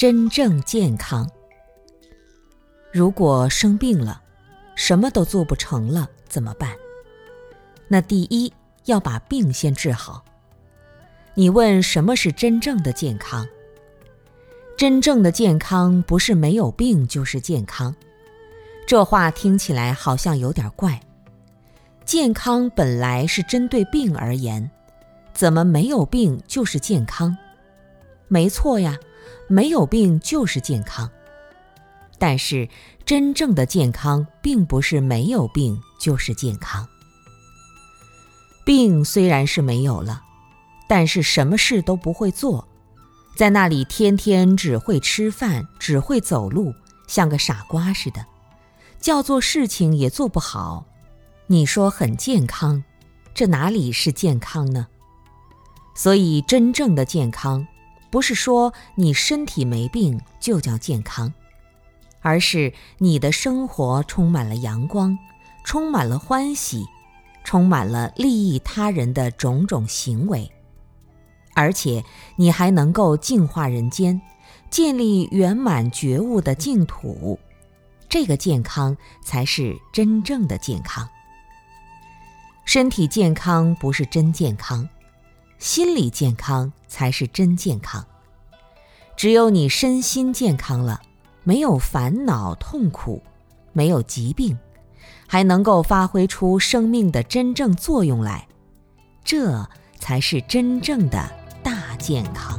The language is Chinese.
真正健康。如果生病了，什么都做不成了，怎么办？那第一要把病先治好。你问什么是真正的健康？真正的健康不是没有病就是健康，这话听起来好像有点怪。健康本来是针对病而言，怎么没有病就是健康？没错呀，没有病就是健康。但是真正的健康并不是没有病就是健康。病虽然是没有了，但是什么事都不会做，在那里天天只会吃饭，只会走路，像个傻瓜似的，叫做事情也做不好。你说很健康，这哪里是健康呢？所以真正的健康，不是说你身体没病就叫健康，而是你的生活充满了阳光，充满了欢喜，充满了利益他人的种种行为，而且你还能够净化人间，建立圆满觉悟的净土，这个健康才是真正的健康。身体健康不是真健康，心理健康才是真健康。只有你身心健康了，没有烦恼痛苦，没有疾病，还能够发挥出生命的真正作用来，这才是真正的大健康。